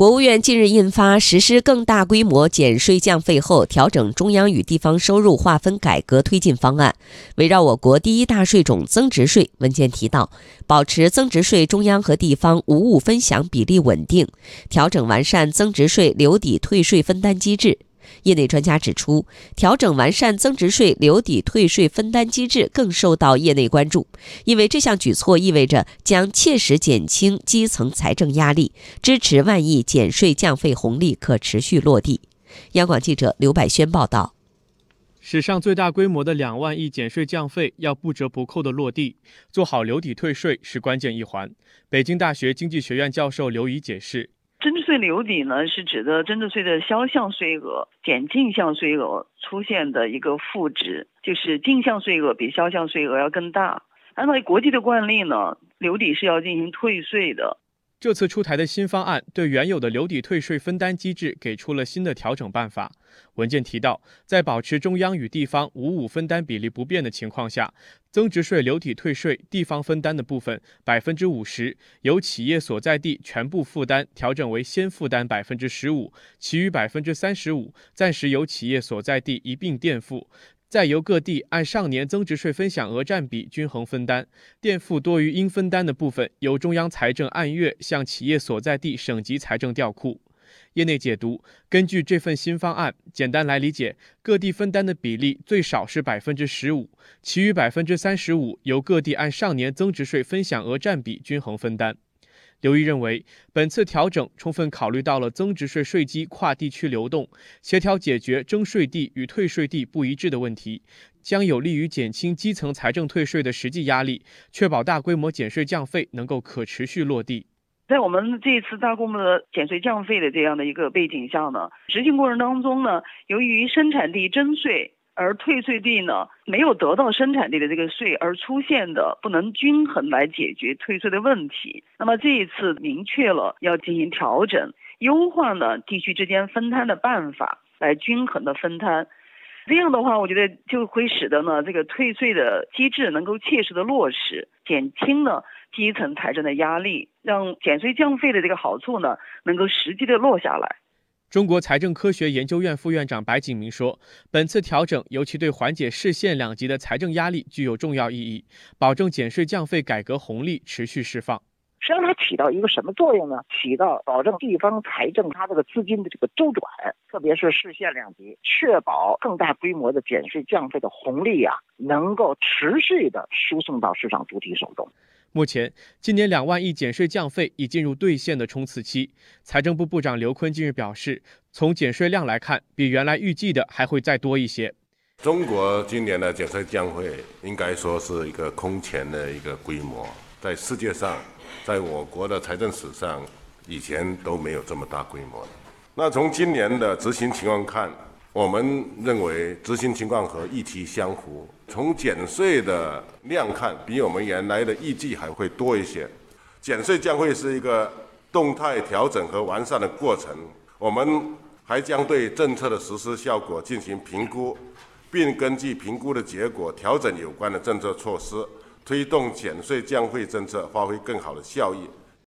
国务院近日印发《实施更大规模减税降费后调整中央与地方收入划分改革推进方案》，围绕我国第一大税种增值税，文件提到，保持增值税中央和地方五五分享比例稳定，调整完善增值税留抵退税分担机制。业内专家指出，调整完善增值税留抵退税分担机制更受到业内关注，因为这项举措意味着将切实减轻基层财政压力，支持万亿减税降费红利可持续落地。央广记者刘百轩报道。史上最大规模的两万亿减税降费要不折不扣的落地，做好留抵退税是关键一环。北京大学经济学院教授刘怡解释。增值税留抵呢，是指的增值税的销项税额减进项税额出现的一个负值，就是进项税额比销项税额要更大。按照国际的惯例呢，留抵是要进行退税的。这次出台的新方案对原有的留抵退税分担机制给出了新的调整办法。文件提到，在保持中央与地方五五分担比例不变的情况下，增值税留抵退税地方分担的部分百分之五十由企业所在地全部负担调整为先负担百分之十五，其余百分之三十五暂时由企业所在地一并垫付。再由各地按上年增值税分享额占比均衡分担，垫付多于应分担的部分，由中央财政按月向企业所在地省级财政调库。业内解读，根据这份新方案，简单来理解，各地分担的比例最少是百分之十五，其余百分之三十五由各地按上年增值税分享额占比均衡分担。刘毅认为，本次调整充分考虑到了增值税税基跨地区流动，协调解决征税地与退税地不一致的问题，将有利于减轻基层财政退税的实际压力，确保大规模减税降费能够可持续落地。在我们这次大规模的减税降费的这样的一个背景下呢，执行过程当中呢，由于生产地征税。而退税地呢，没有得到生产地的这个税，而出现的不能均衡来解决退税的问题。那么这一次明确了要进行调整，优化呢地区之间分摊的办法，来均衡的分摊。这样的话，我觉得就会使得呢这个退税的机制能够切实的落实，减轻了基层财政的压力，让减税降费的这个好处呢能够实际的落下来。中国财政科学研究院副院长白景明说：“本次调整尤其对缓解市县两级的财政压力具有重要意义，保证减税降费改革红利持续释放。实际上，它起到一个什么作用呢？起到保证地方财政它这个资金的这个周转，特别是市县两级，确保更大规模的减税降费的红利啊，能够持续的输送到市场主体手中。”目前，今年两万亿减税降费已进入兑现的冲刺期。财政部部长刘昆近日表示，从减税量来看，比原来预计的还会再多一些。中国今年的减税降费应该说是一个空前的一个规模，在世界上，在我国的财政史上，以前都没有这么大规模的。那从今年的执行情况看，我们认为执行情况和预期相符。从减税的量看，比我们原来的预计还会多一些。减税将会是一个动态调整和完善的过程。我们还将对政策的实施效果进行评估，并根据评估的结果调整有关的政策措施，推动减税降费政策发挥更好的效益。